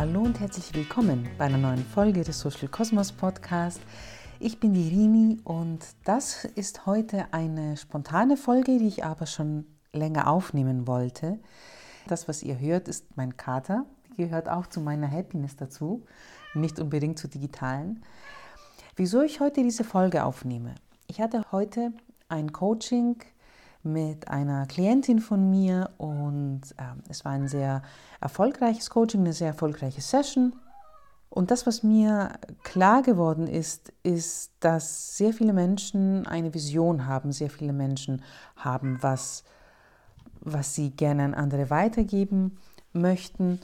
Hallo und herzlich willkommen bei einer neuen Folge des Social Cosmos Podcast. Ich bin die Rini und das ist heute eine spontane Folge, die ich aber schon länger aufnehmen wollte. Das, was ihr hört, ist mein Kater. Die gehört auch zu meiner Happiness dazu, nicht unbedingt zu digitalen. Wieso ich heute diese Folge aufnehme? Ich hatte heute ein Coaching mit einer Klientin von mir und äh, es war ein sehr erfolgreiches Coaching, eine sehr erfolgreiche Session. Und das, was mir klar geworden ist, ist, dass sehr viele Menschen eine Vision haben, sehr viele Menschen haben was, was sie gerne an andere weitergeben möchten.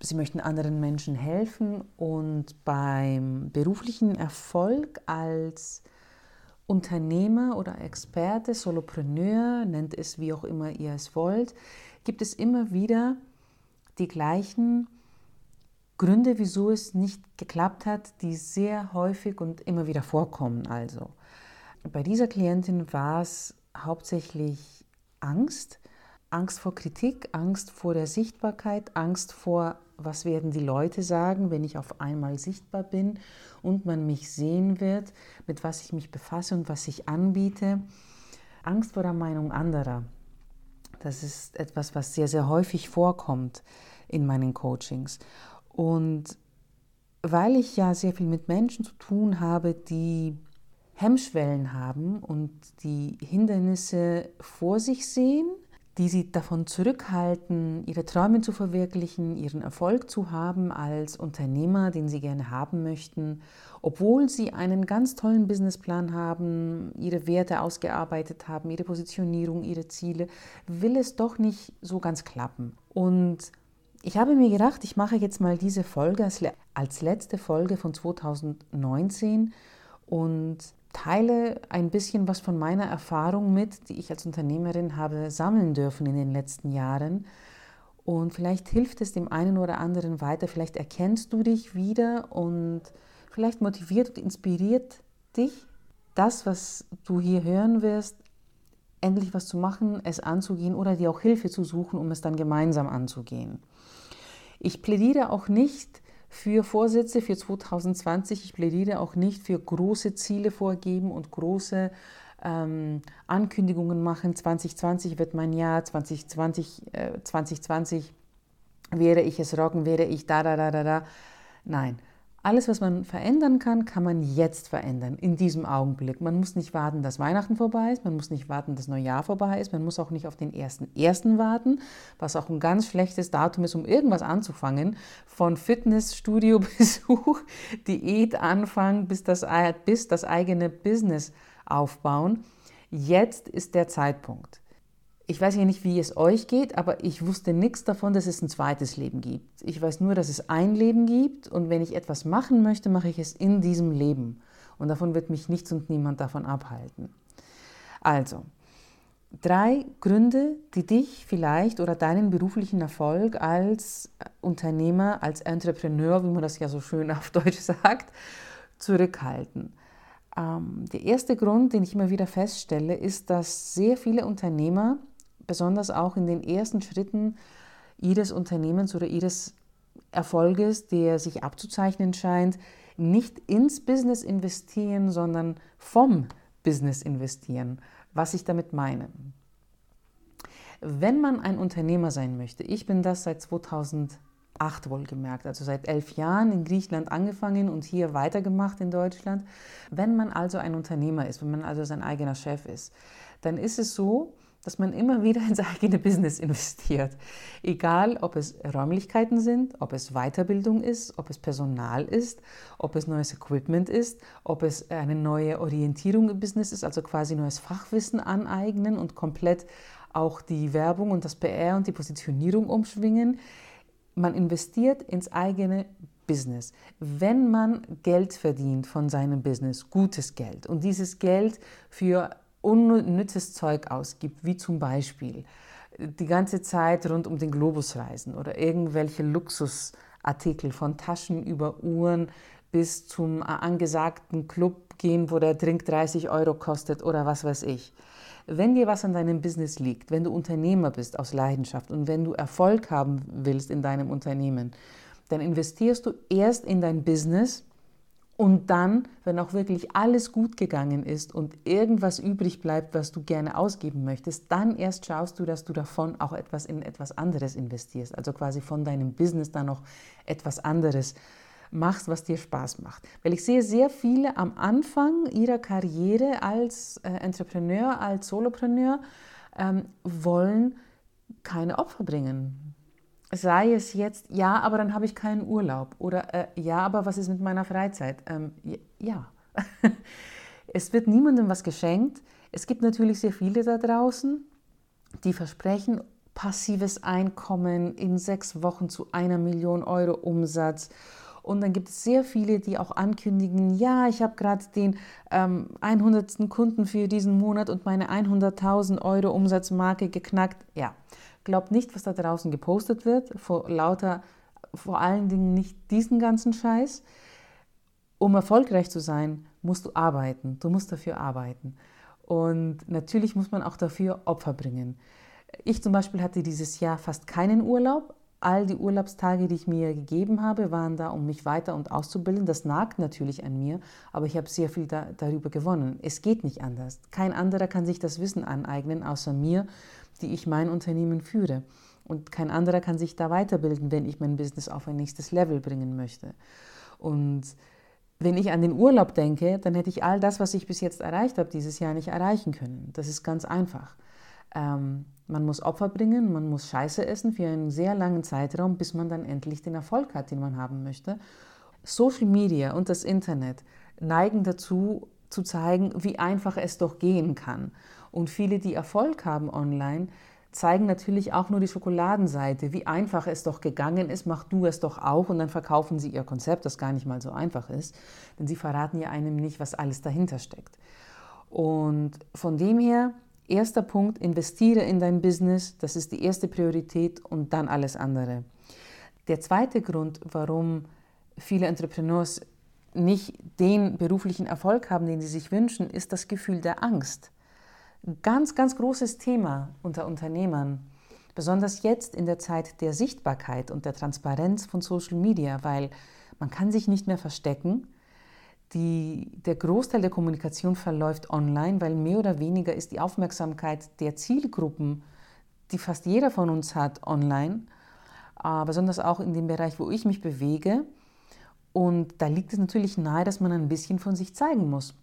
Sie möchten anderen Menschen helfen und beim beruflichen Erfolg als Unternehmer oder Experte, Solopreneur, nennt es wie auch immer ihr es wollt, gibt es immer wieder die gleichen Gründe, wieso es nicht geklappt hat, die sehr häufig und immer wieder vorkommen. Also bei dieser Klientin war es hauptsächlich Angst, Angst vor Kritik, Angst vor der Sichtbarkeit, Angst vor, was werden die Leute sagen, wenn ich auf einmal sichtbar bin und man mich sehen wird, mit was ich mich befasse und was ich anbiete. Angst vor der Meinung anderer. Das ist etwas, was sehr, sehr häufig vorkommt in meinen Coachings. Und weil ich ja sehr viel mit Menschen zu tun habe, die Hemmschwellen haben und die Hindernisse vor sich sehen, die sie davon zurückhalten, ihre Träume zu verwirklichen, ihren Erfolg zu haben als Unternehmer, den sie gerne haben möchten, obwohl sie einen ganz tollen Businessplan haben, ihre Werte ausgearbeitet haben, ihre Positionierung, ihre Ziele, will es doch nicht so ganz klappen. Und ich habe mir gedacht, ich mache jetzt mal diese Folge als, letzte Folge von 2019 und teile ein bisschen was von meiner Erfahrung mit, die ich als Unternehmerin habe sammeln dürfen in den letzten Jahren. Und vielleicht hilft es dem einen oder anderen weiter, vielleicht erkennst du dich wieder und vielleicht motiviert und inspiriert dich, das, was du hier hören wirst, endlich was zu machen, es anzugehen oder dir auch Hilfe zu suchen, um es dann gemeinsam anzugehen. Ich plädiere auch nicht für Vorsätze für 2020. Ich plädiere auch nicht für große Ziele vorgeben und große ähm, Ankündigungen machen. 2020 wird mein Jahr, 2020, äh, 2020 wäre ich es rocken, wäre ich da, da, da, da, da. Nein, alles, was man verändern kann, kann man jetzt verändern, in diesem Augenblick. Man muss nicht warten, dass Weihnachten vorbei ist, man muss nicht warten, dass Neujahr vorbei ist, man muss auch nicht auf den ersten ersten warten, was auch ein ganz schlechtes Datum ist, um irgendwas anzufangen. Von Fitnessstudio-Besuch, Diätanfang bis das, bis das eigene Business aufbauen. Jetzt ist der Zeitpunkt ich weiß ja nicht, wie es euch geht, aber ich wusste nichts davon, dass es ein zweites Leben gibt. Ich weiß nur, dass es ein Leben gibt und wenn ich etwas machen möchte, mache ich es in diesem Leben. Und davon wird mich nichts und niemand davon abhalten. Also, drei Gründe, die dich vielleicht oder deinen beruflichen Erfolg als Unternehmer, als Entrepreneur, wie man das ja so schön auf Deutsch sagt, zurückhalten. Ähm, der erste Grund, den ich immer wieder feststelle, ist, dass sehr viele Unternehmer besonders auch in den ersten Schritten ihres Unternehmens oder ihres Erfolges, der sich abzuzeichnen scheint, nicht ins Business investieren, sondern vom Business investieren. Was ich damit meine. Wenn man ein Unternehmer sein möchte, ich bin das seit 2008 wohlgemerkt, also seit elf Jahren in Griechenland angefangen und hier weitergemacht in Deutschland. Wenn man also ein Unternehmer ist, wenn man also sein eigener Chef ist, dann ist es so, dass man immer wieder ins eigene Business investiert. Egal, ob es Räumlichkeiten sind, ob es Weiterbildung ist, ob es Personal ist, ob es neues Equipment ist, ob es eine neue Orientierung im Business ist, also quasi neues Fachwissen aneignen und komplett auch die Werbung und das PR und die Positionierung umschwingen. Man investiert ins eigene Business. Wenn man Geld verdient von seinem Business, gutes Geld, und dieses Geld für unnützes Zeug ausgibt, wie zum Beispiel die ganze Zeit rund um den Globus reisen oder irgendwelche Luxusartikel von Taschen über Uhren bis zum angesagten Club gehen, wo der Drink 30 Euro kostet oder was weiß ich. Wenn dir was an deinem Business liegt, wenn du Unternehmer bist aus Leidenschaft und wenn du Erfolg haben willst in deinem Unternehmen, dann investierst du erst in dein Business und dann, wenn auch wirklich alles gut gegangen ist und irgendwas übrig bleibt, was du gerne ausgeben möchtest, dann erst schaust du, dass du davon auch etwas in etwas anderes investierst. Also quasi von deinem Business dann noch etwas anderes machst, was dir Spaß macht. Weil ich sehe sehr viele am Anfang ihrer Karriere als äh, Entrepreneur, als Solopreneur, ähm, wollen keine Opfer bringen. Sei es jetzt, ja, aber dann habe ich keinen Urlaub. Oder äh, ja, aber was ist mit meiner Freizeit? Ähm, ja. es wird niemandem was geschenkt. Es gibt natürlich sehr viele da draußen, die versprechen passives Einkommen in sechs Wochen zu einer Million Euro Umsatz. Und dann gibt es sehr viele, die auch ankündigen, ja, ich habe gerade den ähm, 100. Kunden für diesen Monat und meine 100.000 Euro Umsatzmarke geknackt. Ja, Glaubt nicht, was da draußen gepostet wird, vor lauter, vor allen Dingen nicht diesen ganzen Scheiß. Um erfolgreich zu sein, musst du arbeiten. Du musst dafür arbeiten. Und natürlich muss man auch dafür Opfer bringen. Ich zum Beispiel hatte dieses Jahr fast keinen Urlaub. All die Urlaubstage, die ich mir gegeben habe, waren da, um mich weiter und auszubilden. Das nagt natürlich an mir, aber ich habe sehr viel da, darüber gewonnen. Es geht nicht anders. Kein anderer kann sich das Wissen aneignen, außer mir die ich mein Unternehmen führe. Und kein anderer kann sich da weiterbilden, wenn ich mein Business auf ein nächstes Level bringen möchte. Und wenn ich an den Urlaub denke, dann hätte ich all das, was ich bis jetzt erreicht habe, dieses Jahr nicht erreichen können. Das ist ganz einfach. Ähm, man muss Opfer bringen, man muss Scheiße essen für einen sehr langen Zeitraum, bis man dann endlich den Erfolg hat, den man haben möchte. Social Media und das Internet neigen dazu, zu zeigen, wie einfach es doch gehen kann. Und viele, die Erfolg haben online, zeigen natürlich auch nur die Schokoladenseite, wie einfach es doch gegangen ist, mach du es doch auch und dann verkaufen sie ihr Konzept, das gar nicht mal so einfach ist, denn sie verraten ja einem nicht, was alles dahinter steckt. Und von dem her, erster Punkt, investiere in dein Business, das ist die erste Priorität und dann alles andere. Der zweite Grund, warum viele Entrepreneurs nicht den beruflichen Erfolg haben, den sie sich wünschen, ist das Gefühl der Angst ganz, ganz großes Thema unter Unternehmern. Besonders jetzt in der Zeit der Sichtbarkeit und der Transparenz von Social Media, weil man kann sich nicht mehr verstecken. Die, der Großteil der Kommunikation verläuft online, weil mehr oder weniger ist die Aufmerksamkeit der Zielgruppen, die fast jeder von uns hat, online. Äh, besonders auch in dem Bereich, wo ich mich bewege. Und da liegt es natürlich nahe, dass man ein bisschen von sich zeigen muss.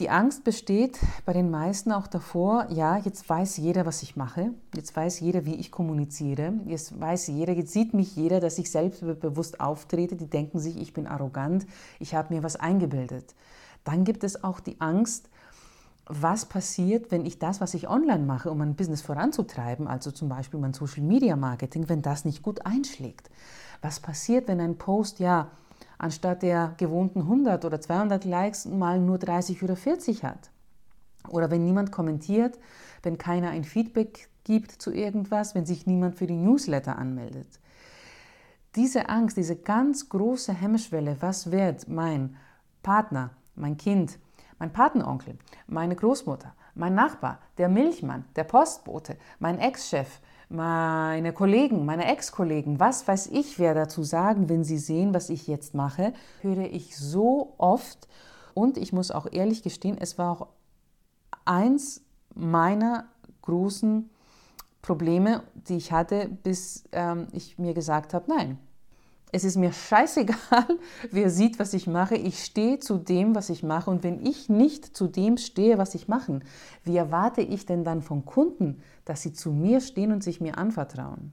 Die Angst besteht bei den meisten auch davor, ja, jetzt weiß jeder, was ich mache, jetzt weiß jeder, wie ich kommuniziere, jetzt weiß jeder, jetzt sieht mich jeder, dass ich selbstbewusst auftrete, die denken sich, ich bin arrogant, ich habe mir was eingebildet. Dann gibt es auch die Angst, was passiert, wenn ich das, was ich online mache, um mein Business voranzutreiben, also zum Beispiel mein Social Media Marketing, wenn das nicht gut einschlägt? Was passiert, wenn ein Post ja anstatt der gewohnten 100 oder 200 Likes mal nur 30 oder 40 hat. Oder wenn niemand kommentiert, wenn keiner ein Feedback gibt zu irgendwas, wenn sich niemand für die Newsletter anmeldet. Diese Angst, diese ganz große Hemmschwelle, was wird mein Partner, mein Kind, mein Patenonkel, meine Großmutter, mein Nachbar, der Milchmann, der Postbote, mein Ex-Chef, meine Kollegen, meine Ex-Kollegen, was weiß ich, wer dazu sagen, wenn sie sehen, was ich jetzt mache, höre ich so oft. Und ich muss auch ehrlich gestehen, es war auch eins meiner großen Probleme, die ich hatte, bis ähm, ich mir gesagt habe, nein, es ist mir scheißegal, wer sieht, was ich mache. Ich stehe zu dem, was ich mache. Und wenn ich nicht zu dem stehe, was ich mache, wie erwarte ich denn dann von Kunden, dass sie zu mir stehen und sich mir anvertrauen?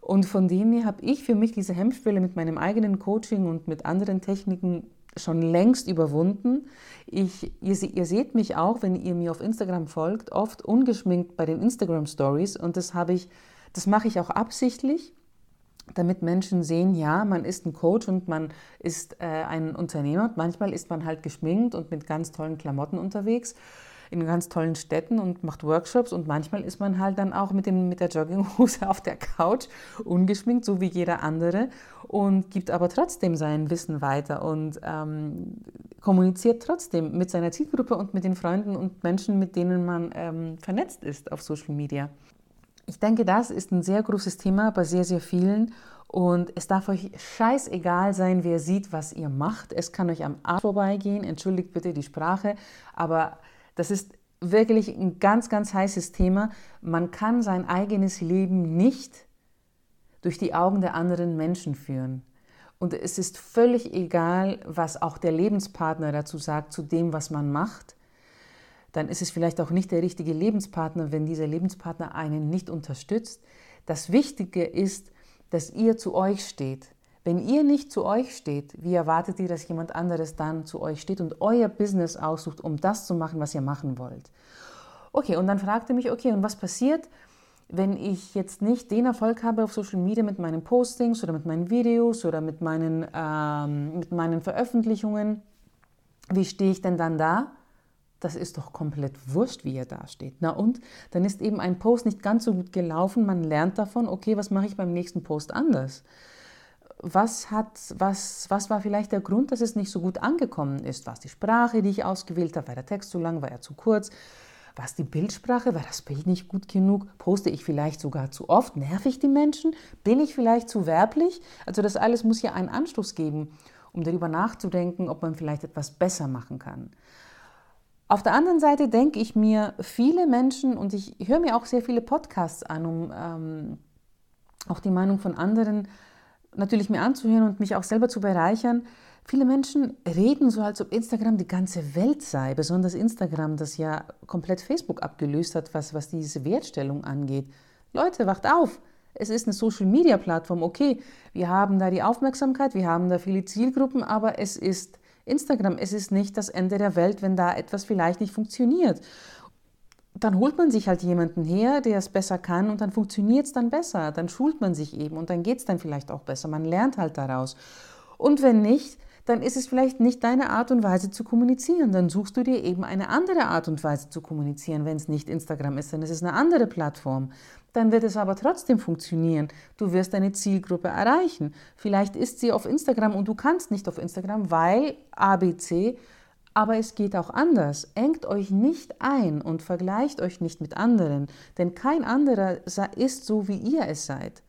Und von dem her habe ich für mich diese Hemmschwelle mit meinem eigenen Coaching und mit anderen Techniken schon längst überwunden. Ich, ihr, ihr, seht mich auch, wenn ihr mir auf Instagram folgt, oft ungeschminkt bei den Instagram Stories und das habe ich, das mache ich auch absichtlich damit Menschen sehen, ja, man ist ein Coach und man ist äh, ein Unternehmer. Manchmal ist man halt geschminkt und mit ganz tollen Klamotten unterwegs in ganz tollen Städten und macht Workshops und manchmal ist man halt dann auch mit, dem, mit der Jogginghose auf der Couch, ungeschminkt, so wie jeder andere und gibt aber trotzdem sein Wissen weiter und ähm, kommuniziert trotzdem mit seiner Zielgruppe und mit den Freunden und Menschen, mit denen man ähm, vernetzt ist auf Social Media. Ich denke, das ist ein sehr großes Thema bei sehr, sehr vielen. Und es darf euch scheißegal sein, wer sieht, was ihr macht. Es kann euch am Arsch vorbeigehen. Entschuldigt bitte die Sprache. Aber das ist wirklich ein ganz, ganz heißes Thema. Man kann sein eigenes Leben nicht durch die Augen der anderen Menschen führen. Und es ist völlig egal, was auch der Lebenspartner dazu sagt, zu dem, was man macht. Dann ist es vielleicht auch nicht der richtige Lebenspartner, wenn dieser Lebenspartner einen nicht unterstützt. Das Wichtige ist, dass ihr zu euch steht. Wenn ihr nicht zu euch steht, wie erwartet ihr, dass jemand anderes dann zu euch steht und euer Business aussucht, um das zu machen, was ihr machen wollt? Okay, und dann fragte mich, okay, und was passiert, wenn ich jetzt nicht den Erfolg habe auf Social Media mit meinen Postings oder mit meinen Videos oder mit meinen, ähm, mit meinen Veröffentlichungen? Wie stehe ich denn dann da? Das ist doch komplett wurscht, wie ihr da steht. Na und? Dann ist eben ein Post nicht ganz so gut gelaufen. Man lernt davon, okay, was mache ich beim nächsten Post anders? Was, hat, was, was war vielleicht der Grund, dass es nicht so gut angekommen ist? War es die Sprache, die ich ausgewählt habe? War der Text zu lang? War er zu kurz? War es die Bildsprache? War das Bild nicht gut genug? Poste ich vielleicht sogar zu oft? Nerv ich die Menschen? Bin ich vielleicht zu werblich? Also das alles muss ja einen Anstoß geben, um darüber nachzudenken, ob man vielleicht etwas besser machen kann. Auf der anderen Seite denke ich mir, viele Menschen, und ich höre mir auch sehr viele Podcasts an, um ähm, auch die Meinung von anderen natürlich mir anzuhören und mich auch selber zu bereichern. Viele Menschen reden so, als ob Instagram die ganze Welt sei, besonders Instagram, das ja komplett Facebook abgelöst hat, was, was diese Wertstellung angeht. Leute, wacht auf! Es ist eine Social-Media-Plattform, okay, wir haben da die Aufmerksamkeit, wir haben da viele Zielgruppen, aber es ist Instagram, es ist nicht das Ende der Welt, wenn da etwas vielleicht nicht funktioniert dann holt man sich halt jemanden her, der es besser kann und dann funktioniert es dann besser. Dann schult man sich eben und dann geht es dann vielleicht auch besser. Man lernt halt daraus. Und wenn nicht, dann ist es vielleicht nicht deine Art und Weise zu kommunizieren. Dann suchst du dir eben eine andere Art und Weise zu kommunizieren. Wenn es nicht Instagram ist, dann ist es eine andere Plattform. Dann wird es aber trotzdem funktionieren. Du wirst deine Zielgruppe erreichen. Vielleicht ist sie auf Instagram und du kannst nicht auf Instagram, weil ABC aber es geht auch anders. Engt euch nicht ein und vergleicht euch nicht mit anderen, denn kein anderer ist so, wie ihr es seid.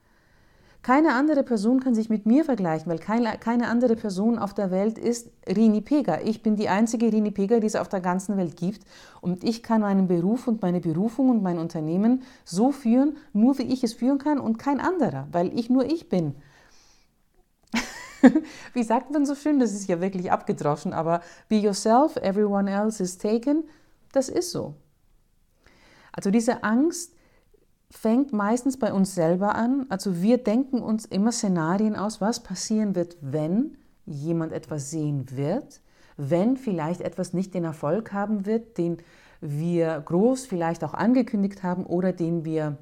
Keine andere Person kann sich mit mir vergleichen, weil keine, keine andere Person auf der Welt ist Rini Pega. Ich bin die einzige Rini Pega, die es auf der ganzen Welt gibt. Und ich kann meinen Beruf und meine Berufung und mein Unternehmen so führen, nur wie ich es führen kann und kein anderer, weil ich nur ich bin. Wie sagt man so schön, das ist ja wirklich abgedroschen, aber be yourself, everyone else is taken, das ist so. Also diese Angst fängt meistens bei uns selber an. Also wir denken uns immer Szenarien aus, was passieren wird, wenn jemand etwas sehen wird, wenn vielleicht etwas nicht den Erfolg haben wird, den wir groß vielleicht auch angekündigt haben oder den wir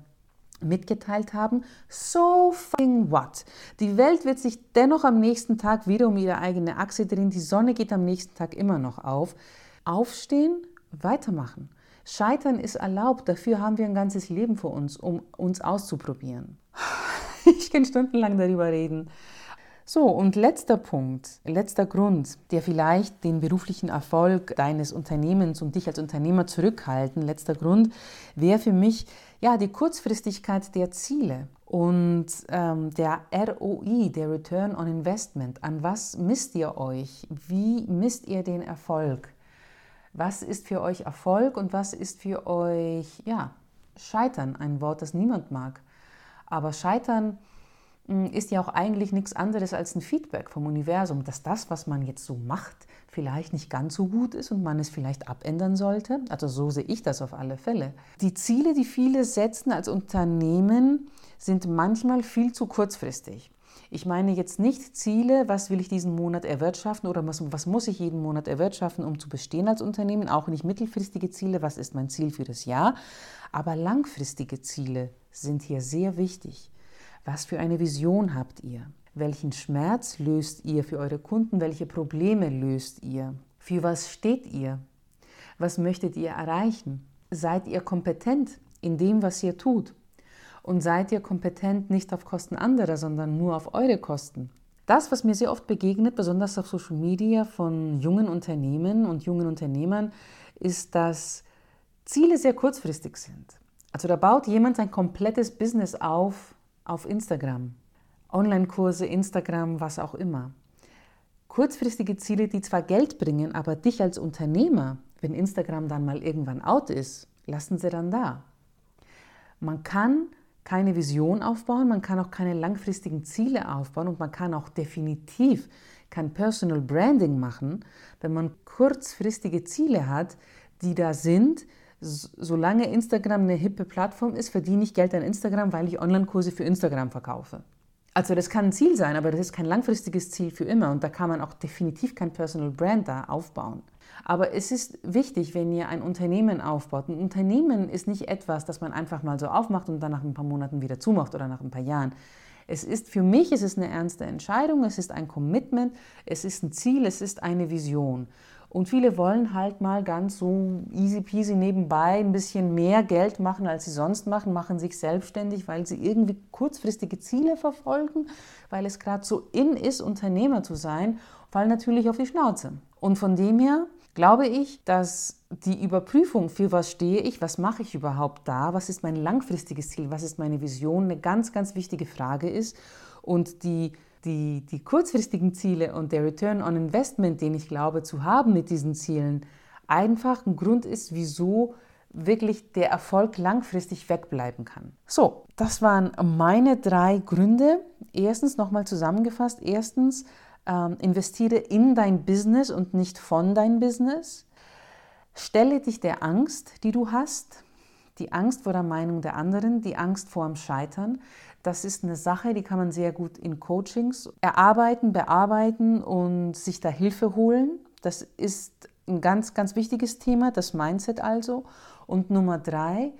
mitgeteilt haben, so fucking what? Die Welt wird sich dennoch am nächsten Tag wieder um ihre eigene Achse drehen, die Sonne geht am nächsten Tag immer noch auf. Aufstehen, weitermachen. Scheitern ist erlaubt, dafür haben wir ein ganzes Leben vor uns, um uns auszuprobieren. Ich kann stundenlang darüber reden. So, und letzter Punkt, letzter Grund, der vielleicht den beruflichen Erfolg deines Unternehmens und dich als Unternehmer zurückhalten, letzter Grund wäre für mich ja die Kurzfristigkeit der Ziele und ähm, der ROI, der Return on Investment. An was misst ihr euch? Wie misst ihr den Erfolg? Was ist für euch Erfolg und was ist für euch, ja, Scheitern? Ein Wort, das niemand mag. Aber Scheitern ist ja auch eigentlich nichts anderes als ein Feedback vom Universum, dass das, was man jetzt so macht, vielleicht nicht ganz so gut ist und man es vielleicht abändern sollte. Also so sehe ich das auf alle Fälle. Die Ziele, die viele setzen als Unternehmen, sind manchmal viel zu kurzfristig. Ich meine jetzt nicht Ziele, was will ich diesen Monat erwirtschaften oder was, was, muss ich jeden Monat erwirtschaften, um zu bestehen als Unternehmen, auch nicht mittelfristige Ziele, was ist mein Ziel für das Jahr, aber langfristige Ziele sind hier sehr wichtig. Was für eine Vision habt ihr? Welchen Schmerz löst ihr für eure Kunden? Welche Probleme löst ihr? Für was steht ihr? Was möchtet ihr erreichen? Seid ihr kompetent in dem, was ihr tut? Und seid ihr kompetent nicht auf Kosten anderer, sondern nur auf eure Kosten? Das, was mir sehr oft begegnet, besonders auf Social Media von jungen Unternehmen und jungen Unternehmern, ist, dass Ziele sehr kurzfristig sind. Also da baut jemand sein komplettes Business auf auf Instagram. Online-Kurse, Instagram, was auch immer. Kurzfristige Ziele, die zwar Geld bringen, aber dich als Unternehmer, wenn Instagram dann mal irgendwann out ist, lassen sie dann da. Man kann keine Vision aufbauen, man kann auch keine langfristigen Ziele aufbauen und man kann auch definitiv kein Personal Branding machen, wenn man kurzfristige Ziele hat, die da sind. Solange Instagram eine hippe Plattform ist, verdiene ich Geld an Instagram, weil ich Online-Kurse für Instagram verkaufe. Also das kann ein Ziel sein, aber das ist kein langfristiges Ziel für immer und da kann man auch definitiv kein Personal Brand da aufbauen. Aber es ist wichtig, wenn ihr ein Unternehmen aufbaut. Ein Unternehmen ist nicht etwas, das man einfach mal so aufmacht und dann nach ein paar Monaten wieder zumacht oder nach ein paar Jahren. Es ist für mich, es eine ernste Entscheidung, es ist ein Commitment, es ist ein Ziel, es ist eine Vision. Und viele wollen halt mal ganz so easy peasy nebenbei ein bisschen mehr Geld machen, als sie sonst machen, machen sich selbstständig, weil sie irgendwie kurzfristige Ziele verfolgen, weil es gerade so in ist, Unternehmer zu sein, fallen natürlich auf die Schnauze. Und von dem her glaube ich, dass die Überprüfung, für was stehe ich, was mache ich überhaupt da, was ist mein langfristiges Ziel, was ist meine Vision, eine ganz, ganz wichtige Frage ist. Und die die, die kurzfristigen Ziele und der Return on Investment, den ich glaube zu haben mit diesen Zielen, einfach ein Grund ist, wieso wirklich der Erfolg langfristig wegbleiben kann. So, das waren meine drei Gründe. Erstens nochmal zusammengefasst. Erstens, ähm, investiere in dein Business und nicht von dein Business. Stelle dich der Angst, die du hast, die Angst vor der Meinung der anderen, die Angst vor dem Scheitern. Das ist eine Sache, die kann man sehr gut in Coachings erarbeiten, bearbeiten und sich da Hilfe holen. Das ist ein ganz, ganz wichtiges Thema, das Mindset also. Und Nummer drei,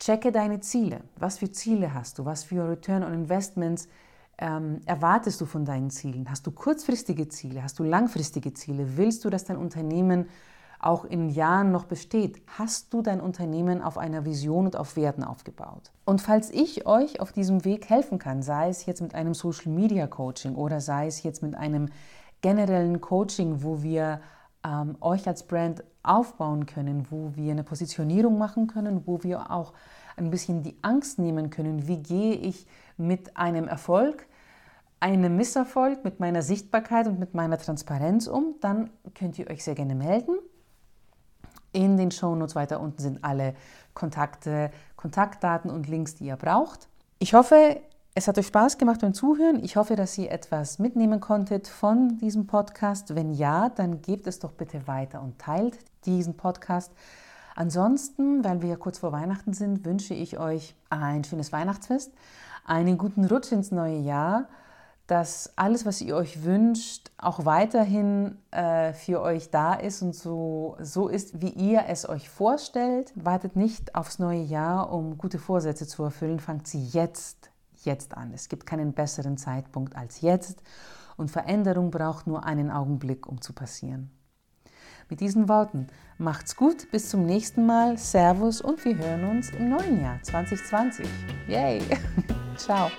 checke deine Ziele. Was für Ziele hast du? Was für Return on Investments ähm, erwartest du von deinen Zielen? Hast du kurzfristige Ziele? Hast du langfristige Ziele? Willst du, dass dein Unternehmen auch in Jahren noch besteht, hast du dein Unternehmen auf einer Vision und auf Werten aufgebaut. Und falls ich euch auf diesem Weg helfen kann, sei es jetzt mit einem Social Media Coaching oder sei es jetzt mit einem generellen Coaching, wo wir ähm, euch als Brand aufbauen können, wo wir eine Positionierung machen können, wo wir auch ein bisschen die Angst nehmen können, wie gehe ich mit einem Erfolg, einem Misserfolg, mit meiner Sichtbarkeit und mit meiner Transparenz um, dann könnt ihr euch sehr gerne melden. In den Shownotes weiter unten sind alle Kontakte, Kontaktdaten und Links, die ihr braucht. Ich hoffe, es hat euch Spaß gemacht beim Zuhören. Ich hoffe, dass ihr etwas mitnehmen konntet von diesem Podcast. Wenn ja, dann gebt es doch bitte weiter und teilt diesen Podcast. Ansonsten, weil wir ja kurz vor Weihnachten sind, wünsche ich euch ein schönes Weihnachtsfest, einen guten Rutsch ins neue Jahr dass alles, was ihr euch wünscht, auch weiterhin äh, für euch da ist und so, so ist, wie ihr es euch vorstellt. Wartet nicht aufs neue Jahr, um gute Vorsätze zu erfüllen. Fangt sie jetzt, jetzt an. Es gibt keinen besseren Zeitpunkt als jetzt. Und Veränderung braucht nur einen Augenblick, um zu passieren. Mit diesen Worten, macht's gut, bis zum nächsten Mal, Servus und wir hören uns im neuen Jahr 2020. Yay! Ciao!